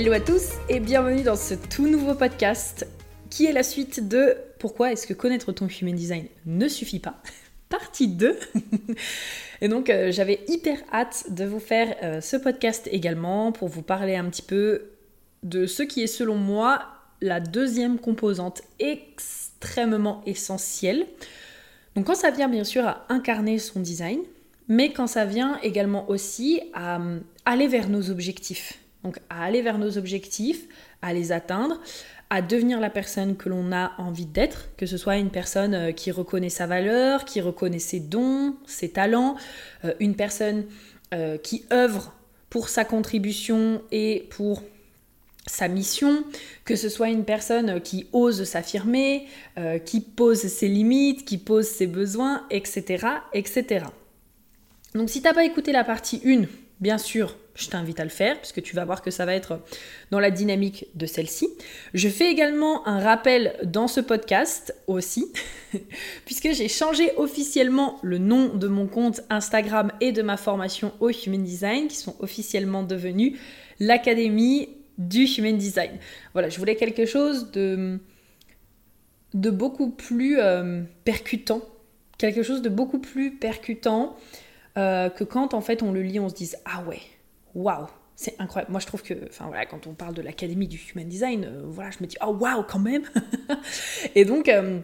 Hello à tous et bienvenue dans ce tout nouveau podcast qui est la suite de Pourquoi est-ce que connaître ton human design ne suffit pas Partie 2 Et donc euh, j'avais hyper hâte de vous faire euh, ce podcast également pour vous parler un petit peu de ce qui est selon moi la deuxième composante extrêmement essentielle. Donc quand ça vient bien sûr à incarner son design, mais quand ça vient également aussi à euh, aller vers nos objectifs. Donc à aller vers nos objectifs, à les atteindre, à devenir la personne que l'on a envie d'être, que ce soit une personne euh, qui reconnaît sa valeur, qui reconnaît ses dons, ses talents, euh, une personne euh, qui œuvre pour sa contribution et pour sa mission, que ce soit une personne qui ose s'affirmer, qui pose ses limites, qui pose ses besoins, etc. etc. Donc si tu n'as pas écouté la partie 1, bien sûr, je t'invite à le faire puisque tu vas voir que ça va être dans la dynamique de celle-ci. Je fais également un rappel dans ce podcast aussi, puisque j'ai changé officiellement le nom de mon compte Instagram et de ma formation au Human Design, qui sont officiellement devenus l'Académie du Human Design. Voilà, je voulais quelque chose de, beaucoup plus euh, percutant, quelque chose de beaucoup plus percutant euh, que quand en fait on le lit, on se dise ah ouais waouh, c'est incroyable. Moi, je trouve que, enfin voilà, quand on parle de l'académie du human design, euh, voilà, je me dis, oh waouh, quand même. et donc, euh,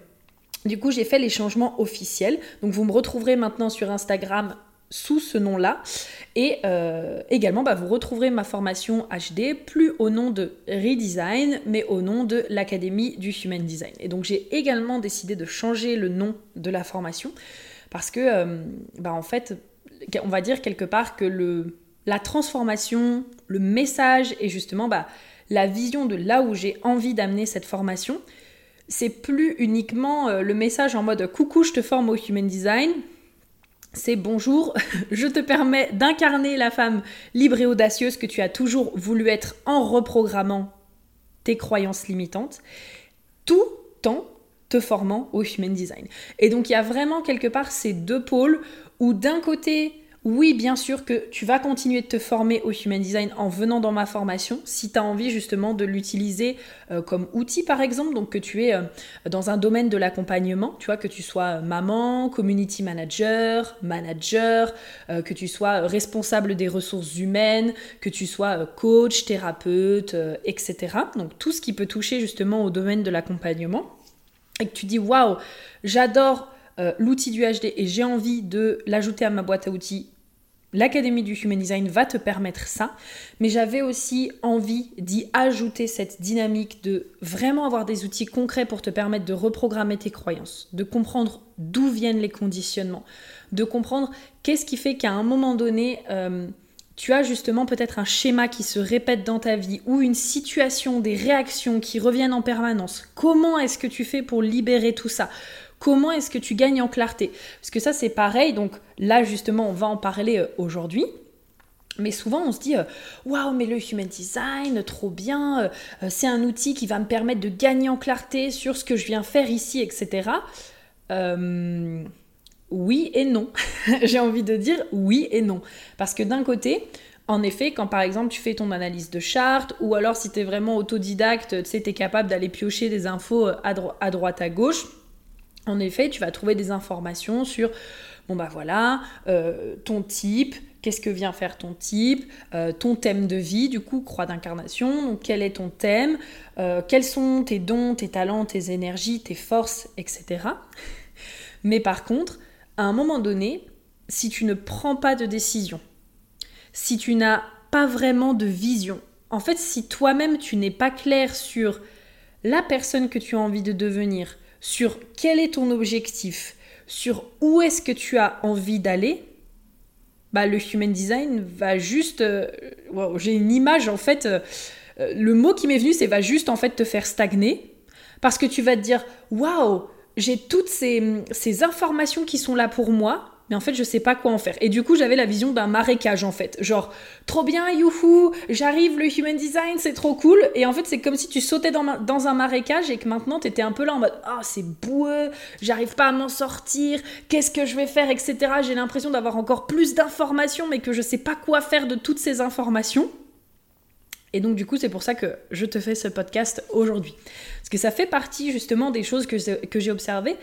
du coup, j'ai fait les changements officiels. Donc, vous me retrouverez maintenant sur Instagram sous ce nom-là. Et également, bah, vous retrouverez ma formation HD, plus au nom de Redesign, mais au nom de l'Académie du Human Design. Et donc, j'ai également décidé de changer le nom de la formation parce que, bah, en fait, on va dire quelque part que le, la transformation, le message et justement bah, la vision de là où j'ai envie d'amener cette formation, c'est plus uniquement euh, le message en mode coucou, je te forme au human design. C'est bonjour, je te permets d'incarner la femme libre et audacieuse que tu as toujours voulu être en reprogrammant tes croyances limitantes, tout en te formant au human design. Et donc il y a vraiment quelque part ces deux pôles où d'un côté oui, bien sûr que tu vas continuer de te former au Human Design en venant dans ma formation si tu as envie justement de l'utiliser euh, comme outil par exemple, donc que tu es euh, dans un domaine de l'accompagnement, tu vois, que tu sois maman, community manager, manager, euh, que tu sois responsable des ressources humaines, que tu sois coach, thérapeute, etc. Donc tout ce qui peut toucher justement au domaine de l'accompagnement et que tu dis waouh, j'adore l'outil du HD et j'ai envie de l'ajouter à ma boîte à outils. L'Académie du Human Design va te permettre ça, mais j'avais aussi envie d'y ajouter cette dynamique de vraiment avoir des outils concrets pour te permettre de reprogrammer tes croyances, de comprendre d'où viennent les conditionnements, de comprendre qu'est-ce qui fait qu'à un moment donné, euh, tu as justement peut-être un schéma qui se répète dans ta vie ou une situation, des réactions qui reviennent en permanence. Comment est-ce que tu fais pour libérer tout ça? Comment est-ce que tu gagnes en clarté? Parce que ça, c'est pareil. Donc là, justement, on va en parler euh, aujourd'hui. Mais souvent, on se dit euh, Waouh, mais le human design, trop bien, euh, c'est un outil qui va me permettre de gagner en clarté sur ce que je viens faire ici, etc. oui et non. J'ai envie de dire oui et non. Parce que d'un côté, en effet, quand par exemple tu fais ton analyse de charte, ou alors si tu es vraiment autodidacte, tu sais, tu es capable d'aller piocher des infos à droite à gauche, en effet, tu vas trouver des informations sur, bon bah voilà, euh, ton type, qu'est-ce que vient faire ton type, euh, ton thème de vie, du coup, croix d'incarnation, quel est ton thème, euh, quels sont tes dons, tes talents, tes énergies, tes forces, etc. Mais par contre, à un moment donné, si tu ne prends pas de décision, si tu n'as pas vraiment de vision, en fait, si toi-même tu n'es pas clair sur la personne que tu as envie de devenir, sur quel est ton objectif, sur où est-ce que tu as envie d'aller, bah, le human design va juste... Euh, j'ai une image en fait, euh, le mot qui m'est venu c'est va juste en fait te faire stagner parce que tu vas te dire waouh, j'ai toutes ces, informations qui sont là pour moi, mais en fait je sais pas quoi en faire. Et du coup j'avais la vision d'un marécage en fait, genre trop bien, youhou, j'arrive le human design, c'est trop cool. Et en fait c'est comme si tu sautais dans, un marécage et que maintenant tu étais un peu là en mode ah c'est boueux, j'arrive pas à m'en sortir, qu'est-ce que je vais faire, etc. J'ai l'impression d'avoir encore plus d'informations mais que je sais pas quoi faire de toutes ces informations. Et donc du coup, c'est pour ça que je te fais ce podcast aujourd'hui. Parce que ça fait partie justement des choses que, j'ai observées,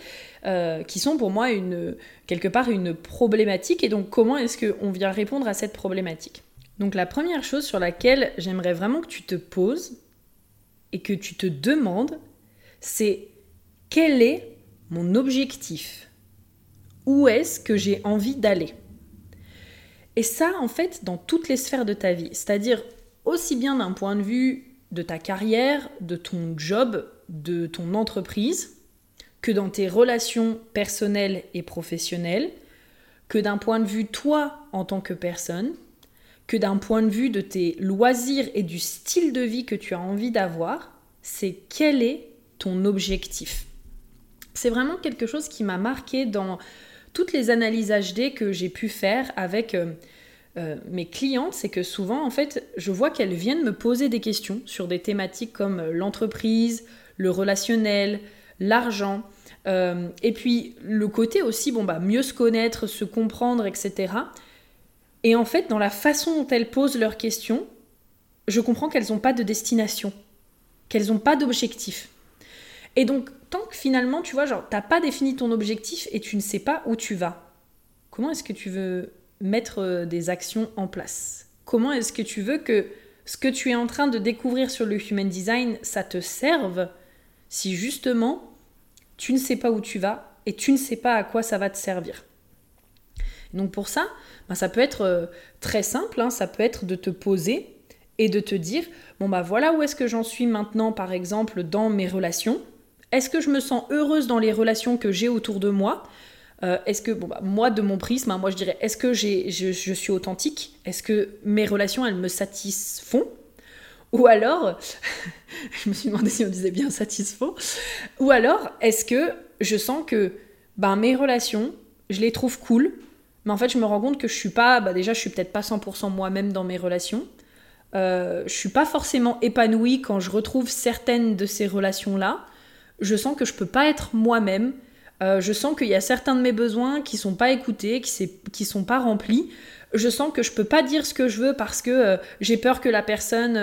euh, qui sont pour moi une, quelque part une problématique. Et donc comment est-ce qu'on vient répondre à cette problématique? Donc la première chose sur laquelle j'aimerais vraiment que tu te poses et que tu te demandes, c'est quel est mon objectif? Où est-ce que j'ai envie d'aller? Et ça, en fait, dans toutes les sphères de ta vie. C'est-à-dire, aussi bien d'un point de vue de ta carrière, de ton job, de ton entreprise, que dans tes relations personnelles et professionnelles, que d'un point de vue toi en tant que personne, que d'un point de vue de tes loisirs et du style de vie que tu as envie d'avoir, c'est quel est ton objectif. C'est vraiment quelque chose qui m'a marqué dans toutes les analyses HD que j'ai pu faire avec euh, mes clientes, c'est que souvent, en fait, je vois qu'elles viennent me poser des questions sur des thématiques comme euh, l'entreprise, le relationnel, l'argent, euh, et puis le côté aussi, bon, bah, mieux se connaître, se comprendre, etc. Et en fait, dans la façon dont elles posent leurs questions, je comprends qu'elles n'ont pas de destination, qu'elles n'ont pas d'objectif. Et donc, tant que finalement, tu vois, genre, t'as pas défini ton objectif et tu ne sais pas où tu vas, comment est-ce que tu veux mettre euh, des actions en place Comment est-ce que tu veux que ce que tu es en train de découvrir sur le human design, ça te serve si justement tu ne sais pas où tu vas et tu ne sais pas à quoi ça va te servir? Donc pour ça, ben, ça peut être euh, très simple, hein. ça peut être de te poser et de te dire, bon bah voilà où est-ce que j'en suis maintenant par exemple dans mes relations. Est-ce que je me sens heureuse dans les relations que j'ai autour de moi? Euh, est-ce que, bon, bah, moi, de mon prisme, hein, moi je dirais, est-ce que j'ai, je, suis authentique? Est-ce que mes relations, elles me satisfont? Ou alors, je me suis demandé si on disait bien satisfont. Ou alors, est-ce que je sens que ben, mes relations, je les trouve cool, mais en fait, je me rends compte que je suis pas, bah, déjà, je suis peut-être pas 100% moi-même dans mes relations. Euh, je suis pas forcément épanouie quand je retrouve certaines de ces relations-là. Je sens que je peux pas être moi-même euh, je sens qu'il y a certains de mes besoins qui sont pas écoutés, qui, qui sont pas remplis. Je sens que je peux pas dire ce que je veux parce que euh, j'ai peur que la personne,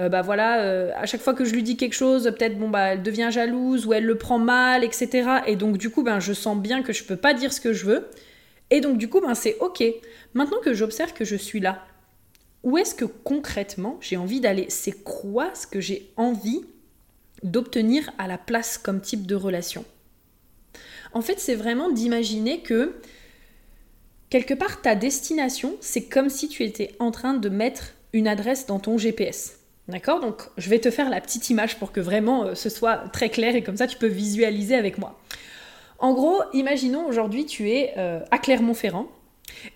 euh, bah voilà, à chaque fois que je lui dis quelque chose, peut-être bon bah elle devient jalouse ou elle le prend mal, etc. Et donc du coup ben je sens bien que je peux pas dire ce que je veux. Et donc du coup ben c'est ok. Maintenant que j'observe que je suis là, où est-ce que concrètement j'ai envie d'aller? C'est quoi ce que j'ai envie d'obtenir à la place comme type de relation? En fait, c'est vraiment d'imaginer que quelque part, ta destination, c'est comme si tu étais en train de mettre une adresse dans ton GPS. D'accord? Donc, je vais te faire la petite image pour que vraiment euh, ce soit très clair et comme ça, tu peux visualiser avec moi. En gros, imaginons aujourd'hui, tu es euh, à Clermont-Ferrand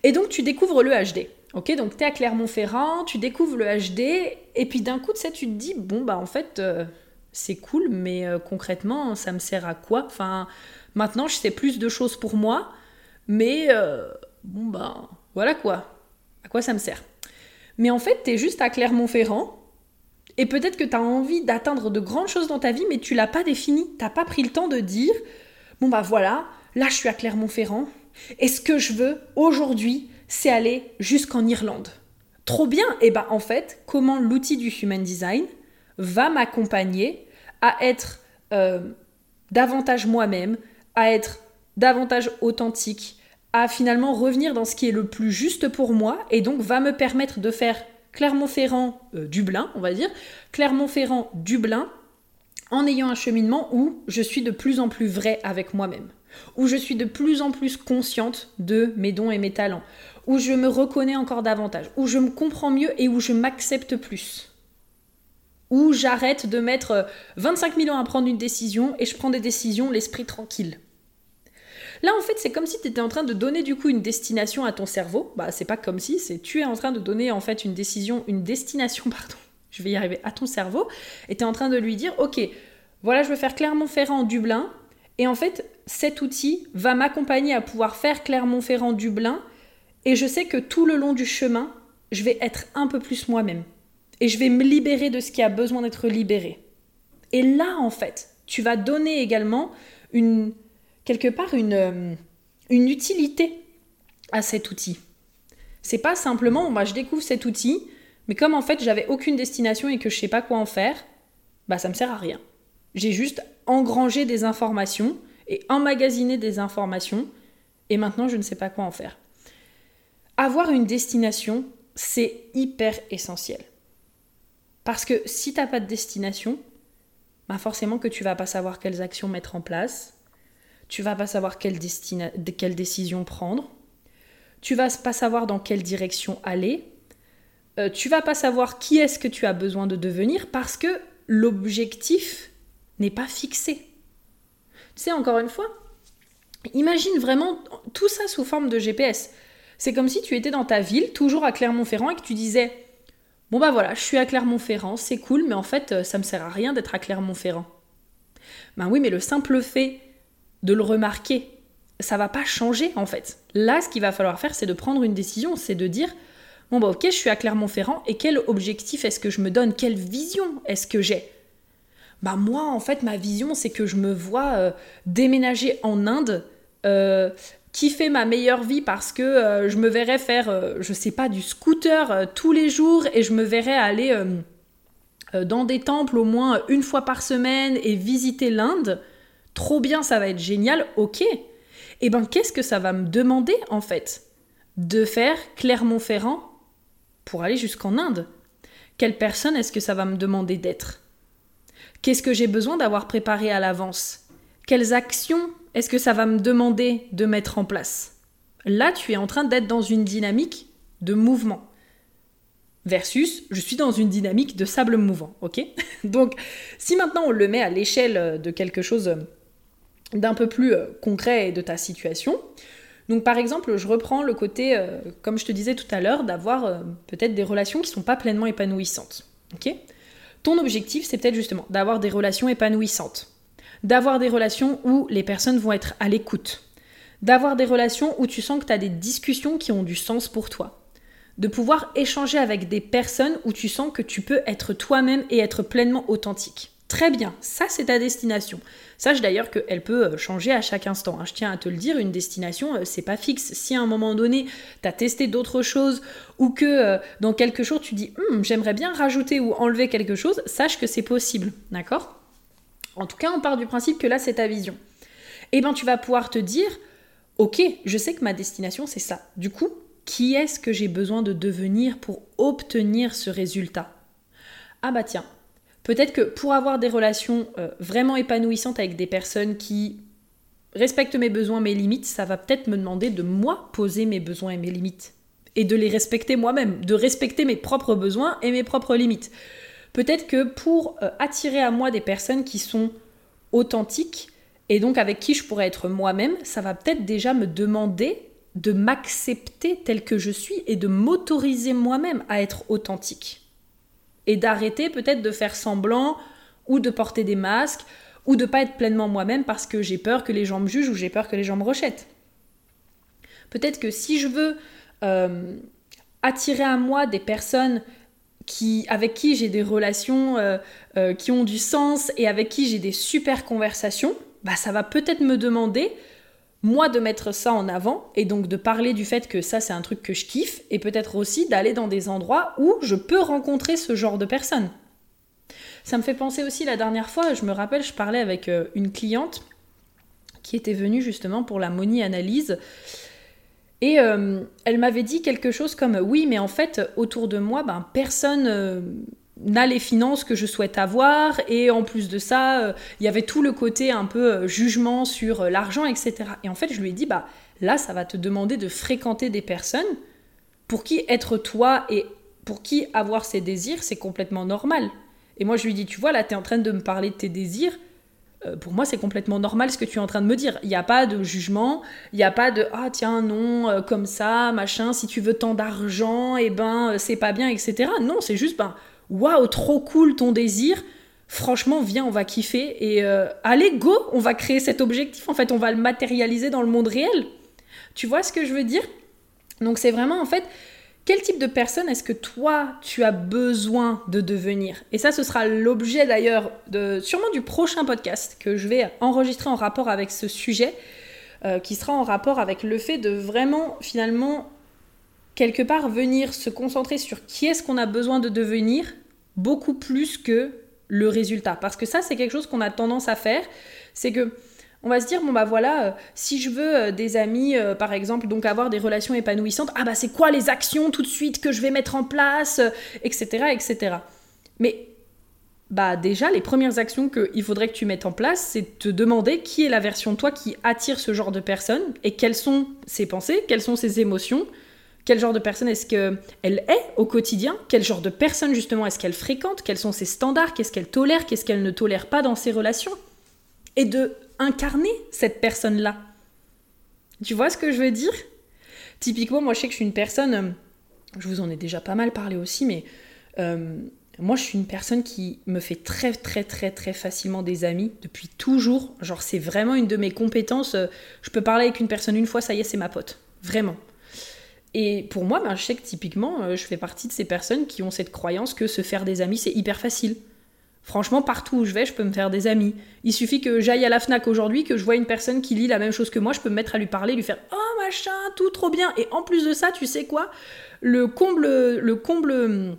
et donc tu découvres le HD. Ok, donc tu es à Clermont-Ferrand, tu découvres le HD, et puis d'un coup, tu tu te dis, bon, bah en fait, euh, c'est cool, mais concrètement, ça me sert à quoi? Enfin, Maintenant, je sais plus de choses pour moi, mais euh, bon ben voilà quoi. À quoi ça me sert? Mais en fait, tu es juste à Clermont-Ferrand et peut-être que tu as envie d'atteindre de grandes choses dans ta vie, mais tu l'as pas défini. T'as pas pris le temps de dire bon bah voilà, là je suis à Clermont-Ferrand et ce que je veux aujourd'hui, c'est aller jusqu'en Irlande. Trop bien Et eh ben en fait, comment l'outil du Human Design va m'accompagner à être euh, davantage moi-même, à être davantage authentique, à finalement revenir dans ce qui est le plus juste pour moi et donc va me permettre de faire Clermont-Ferrand, euh, Dublin, on va dire, Clermont-Ferrand, Dublin, en ayant un cheminement où je suis de plus en plus vrai avec moi-même, où je suis de plus en plus consciente de mes dons et mes talents, où je me reconnais encore davantage, où je me comprends mieux et où je m'accepte plus où j'arrête de mettre 25 000 ans à prendre une décision et je prends des décisions l'esprit tranquille. Là, en fait, c'est comme si tu étais en train de donner du coup une destination à ton cerveau. Bah, c'est pas comme si, c'est tu es en train de donner en fait une décision, une destination, pardon, je vais y arriver, à ton cerveau. Et tu es en train de lui dire, ok, voilà, je veux faire Clermont-Ferrand, Dublin. Et en fait, cet outil va m'accompagner à pouvoir faire Clermont-Ferrand, Dublin. Et je sais que tout le long du chemin, je vais être un peu plus moi-même. Et je vais me libérer de ce qui a besoin d'être libéré. Et là, en fait, tu vas donner également une, quelque part une, euh, une utilité à cet outil. C'est pas simplement, je découvre cet outil, mais comme en fait j'avais aucune destination et que je sais pas quoi en faire, bah ça me sert à rien. J'ai juste engrangé des informations et emmagasiné des informations et maintenant je ne sais pas quoi en faire. Avoir une destination, c'est hyper essentiel. Parce que si tu n'as pas de destination, bah forcément que tu vas pas savoir quelles actions mettre en place, tu vas pas savoir quelle, décision prendre, tu vas pas savoir dans quelle direction aller, euh, tu vas pas savoir qui est-ce que tu as besoin de devenir parce que l'objectif n'est pas fixé. Tu sais, encore une fois, imagine vraiment tout ça sous forme de GPS. C'est comme si tu étais dans ta ville, toujours à Clermont-Ferrand, et que tu disais Bon bah voilà, je suis à Clermont-Ferrand, c'est cool, mais en fait, euh, ça me sert à rien d'être à Clermont-Ferrand. Ben oui, mais le simple fait de le remarquer, ça va pas changer en fait. Là, ce qu'il va falloir faire, c'est de prendre une décision, c'est de dire bon bah ok, je suis à Clermont-Ferrand et quel objectif est-ce que je me donne, quelle vision est-ce que j'ai? Bah moi, en fait, ma vision, c'est que je me vois euh, déménager en Inde. Euh, kiffer ma meilleure vie parce que euh, je me verrais faire, euh, je sais pas, du scooter euh, tous les jours et je me verrais aller dans des temples au moins une fois par semaine et visiter l'Inde. Trop bien, ça va être génial, ok. Et eh ben qu'est-ce que ça va me demander en fait De faire Clermont-Ferrand pour aller jusqu'en Inde? Quelle personne est-ce que ça va me demander d'être? Qu'est-ce que j'ai besoin d'avoir préparé à l'avance? Quelles actions est-ce que ça va me demander de mettre en place? Là, tu es en train d'être dans une dynamique de mouvement. Versus, je suis dans une dynamique de sable mouvant, ok? Donc, si maintenant on le met à l'échelle de quelque chose d'un peu plus euh, concret de ta situation, donc par exemple, je reprends le côté, euh, comme je te disais tout à l'heure, d'avoir euh, peut-être des relations qui ne sont pas pleinement épanouissantes, Ton objectif, c'est peut-être justement d'avoir des relations épanouissantes. D'avoir des relations où les personnes vont être à l'écoute, d'avoir des relations où tu sens que tu as des discussions qui ont du sens pour toi, de pouvoir échanger avec des personnes où tu sens que tu peux être toi-même et être pleinement authentique. Très bien, ça c'est ta destination. Sache d'ailleurs qu'elle peut euh, changer à chaque instant. Hein. Je tiens à te le dire, une destination, euh, c'est pas fixe. Si à un moment donné, tu as testé d'autres choses ou que euh, dans quelques jours tu dis hum, j'aimerais bien rajouter ou enlever quelque chose, sache que c'est possible. D'accord? En tout cas, on part du principe que là, c'est ta vision. Eh bien, tu vas pouvoir te dire, ok, je sais que ma destination, c'est ça. Du coup, qui est-ce que j'ai besoin de devenir pour obtenir ce résultat? Ah bah tiens, peut-être que pour avoir des relations euh, vraiment épanouissantes avec des personnes qui respectent mes besoins, mes limites, ça va peut-être me demander de moi poser mes besoins et mes limites. Et de les respecter moi-même, de respecter mes propres besoins et mes propres limites. Peut-être que pour euh, attirer à moi des personnes qui sont authentiques et donc avec qui je pourrais être moi-même, ça va peut-être déjà me demander de m'accepter tel que je suis et de m'autoriser moi-même à être authentique. Et d'arrêter peut-être de faire semblant ou de porter des masques ou de pas être pleinement moi-même parce que j'ai peur que les gens me jugent ou j'ai peur que les gens me rejettent. Peut-être que si je veux euh, attirer à moi des personnes avec qui j'ai des relations euh, euh, qui ont du sens et avec qui j'ai des super conversations, bah ça va peut-être me demander moi de mettre ça en avant et donc de parler du fait que ça c'est un truc que je kiffe et peut-être aussi d'aller dans des endroits où je peux rencontrer ce genre de personnes. Ça me fait penser aussi la dernière fois, je me rappelle, je parlais avec euh, une cliente qui était venue justement pour la money analyse et euh, elle m'avait dit quelque chose comme oui, mais en fait, autour de moi, ben, personne euh, n'a les finances que je souhaite avoir. Et en plus de ça, euh, il y avait tout le côté un peu jugement sur l'argent, etc. Et en fait, je lui ai dit, bah là, ça va te demander de fréquenter des personnes pour qui être toi et pour qui avoir ses désirs, c'est complètement normal. Et moi, je lui ai dit, tu vois, là, tu es en train de me parler de tes désirs. euh, pour moi, c'est complètement normal ce que tu es en train de me dire. Il n'y a pas de jugement, il n'y a pas de ah tiens non euh, comme ça machin. Si tu veux tant d'argent, et eh ben c'est pas bien, etc. Non, c'est juste ben waouh trop cool ton désir. Franchement, viens, on va kiffer et allez go, on va créer cet objectif. En fait, on va le matérialiser dans le monde réel. Tu vois ce que je veux dire? Donc c'est vraiment en fait quel type de personne est-ce que toi tu as besoin de devenir? Et ça, ce sera l'objet d'ailleurs de sûrement du prochain podcast que je vais enregistrer en rapport avec ce sujet, euh, qui sera en rapport avec le fait de vraiment finalement quelque part venir se concentrer sur qui est-ce qu'on a besoin de devenir beaucoup plus que le résultat. Parce que ça, c'est quelque chose qu'on a tendance à faire, c'est que on va se dire, bon bah voilà, euh, si je veux euh, des amis, euh, par exemple, donc avoir des relations épanouissantes, ah bah c'est quoi les actions tout de suite que je vais mettre en place, etc., etc. Mais bah déjà, les premières actions qu'il faudrait que tu mettes en place, c'est te demander qui est la version de toi qui attire ce genre de personne et quelles sont ses pensées, quelles sont ses émotions, quel genre de personne est-ce qu'elle est au quotidien, quel genre de personne justement est-ce qu'elle fréquente, quels sont ses standards, qu'est-ce qu'elle tolère, qu'est-ce qu'elle ne tolère pas dans ses relations. Et de incarner cette personne-là. Tu vois ce que je veux dire? Typiquement, moi je sais que je suis une personne, je vous en ai déjà pas mal parlé aussi, mais euh, moi je suis une personne qui me fait très très très très facilement des amis depuis toujours. Genre c'est vraiment une de mes compétences. Euh, je peux parler avec une personne une fois, ça y est, c'est ma pote. Vraiment. Et pour moi, ben, je sais que typiquement, je fais partie de ces personnes qui ont cette croyance que se faire des amis, c'est hyper facile. Franchement, partout où je vais, je peux me faire des amis. Il suffit que j'aille à la FNAC aujourd'hui, que je vois une personne qui lit la même chose que moi, je peux me mettre à lui parler, lui faire Oh machin, tout trop bien. Et en plus de ça, tu sais quoi? Le comble, le comble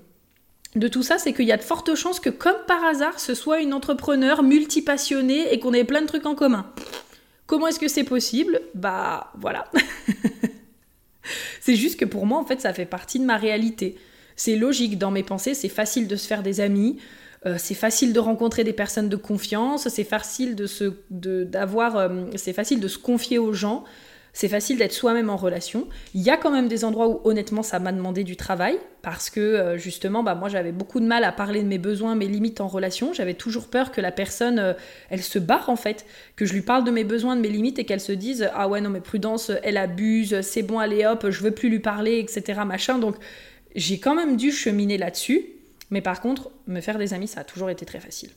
de tout ça, c'est qu'il y a de fortes chances que, comme par hasard, ce soit une entrepreneur multipassionnée et qu'on ait plein de trucs en commun. Comment est-ce que c'est possible? Bah voilà. c'est juste que pour moi, en fait, ça fait partie de ma réalité. C'est logique dans mes pensées, c'est facile de se faire des amis. Euh, c'est facile de rencontrer des personnes de confiance, c'est facile de se, d'avoir, euh, c'est facile de se confier aux gens, c'est facile d'être soi-même en relation. Il y a quand même des endroits où honnêtement ça m'a demandé du travail parce que euh, justement, bah, moi j'avais beaucoup de mal à parler de mes besoins, mes limites en relation. J'avais toujours peur que la personne, elle se barre en fait, que je lui parle de mes besoins, de mes limites et qu'elle se dise ah ouais non mais prudence, elle abuse, c'est bon allez hop, je veux plus lui parler, etc. machin. Donc j'ai quand même dû cheminer là-dessus. Mais par contre, me faire des amis, ça a toujours été très facile.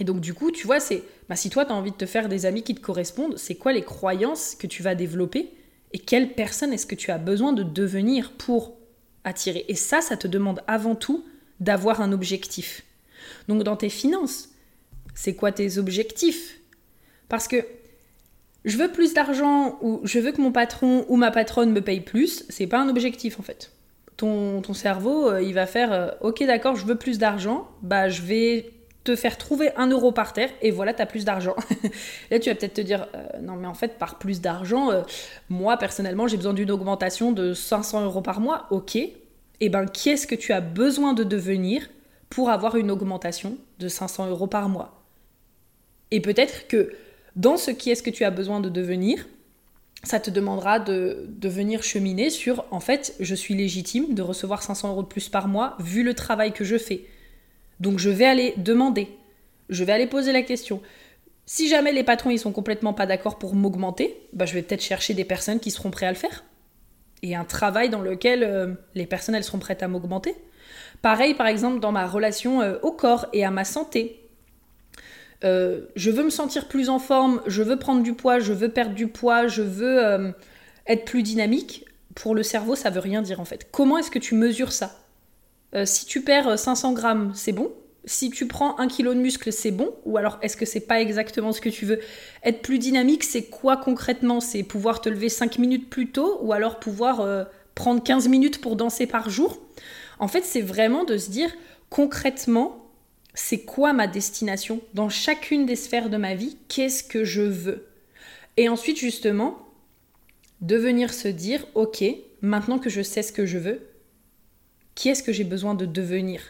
Et donc du coup, tu vois, c'est bah, si toi tu as envie de te faire des amis qui te correspondent, c'est quoi les croyances que tu vas développer et quelle personne est-ce que tu as besoin de devenir pour attirer? Et ça, ça te demande avant tout d'avoir un objectif. Donc dans tes finances, c'est quoi tes objectifs? Parce que je veux plus d'argent ou je veux que mon patron ou ma patronne me paye plus, c'est pas un objectif en fait ton, cerveau, euh, il va faire euh, Ok, d'accord, je veux plus d'argent, bah je vais te faire trouver un euro par terre et voilà, tu as plus d'argent. Là, tu vas peut-être te dire euh, Non, mais en fait, par plus d'argent, moi personnellement, j'ai besoin d'une augmentation de 500 euros par mois. Ok, et eh ben qui est-ce que tu as besoin de devenir pour avoir une augmentation de 500 euros par mois? Et peut-être que dans ce qui est-ce que tu as besoin de devenir, ça te demandera de, venir cheminer sur en fait, je suis légitime de recevoir 500 euros de plus par mois vu le travail que je fais. Donc je vais aller demander, je vais aller poser la question. Si jamais les patrons ils sont complètement pas d'accord pour m'augmenter, bah, je vais peut-être chercher des personnes qui seront prêtes à le faire. Et un travail dans lequel euh, les personnes seront prêtes à m'augmenter. Pareil par exemple dans ma relation euh, au corps et à ma santé. Euh, je veux me sentir plus en forme, je veux prendre du poids, je veux perdre du poids, je veux être plus dynamique, pour le cerveau, ça veut rien dire en fait. Comment est-ce que tu mesures ça? Euh, Si tu perds 500 grammes, c'est bon. Si tu prends un kilo de muscle, c'est bon. Ou alors, est-ce que c'est pas exactement ce que tu veux? Être plus dynamique, c'est quoi concrètement? C'est pouvoir te lever 5 minutes plus tôt ou alors pouvoir prendre 15 minutes pour danser par jour? En fait, c'est vraiment de se dire concrètement, c'est quoi ma destination? Dans chacune des sphères de ma vie, qu'est-ce que je veux? Et ensuite, justement, de venir se dire, ok, maintenant que je sais ce que je veux, qui est-ce que j'ai besoin de devenir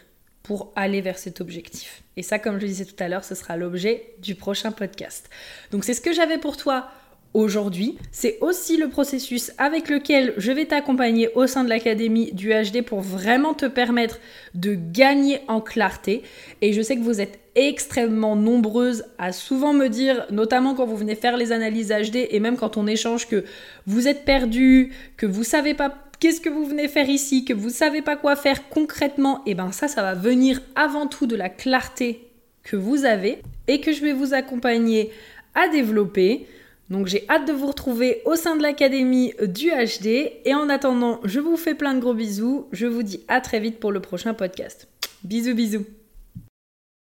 pour aller vers cet objectif? Et ça, comme je le disais tout à l'heure, ce sera l'objet du prochain podcast. Donc c'est ce que j'avais pour toi aujourd'hui. C'est aussi le processus avec lequel je vais t'accompagner au sein de l'Académie du HD pour vraiment te permettre de gagner en clarté. Et je sais que vous êtes extrêmement nombreuses à souvent me dire, notamment quand vous venez faire les analyses HD et même quand on échange, que vous êtes perdu, que vous savez pas qu'est-ce que vous venez faire ici, que vous savez pas quoi faire concrètement. Et ben ça, ça va venir avant tout de la clarté que vous avez et que je vais vous accompagner à développer. Donc j'ai hâte de vous retrouver au sein de l'Académie du HD. Et en attendant, je vous fais plein de gros bisous. Je vous dis à très vite pour le prochain podcast. Bisous bisous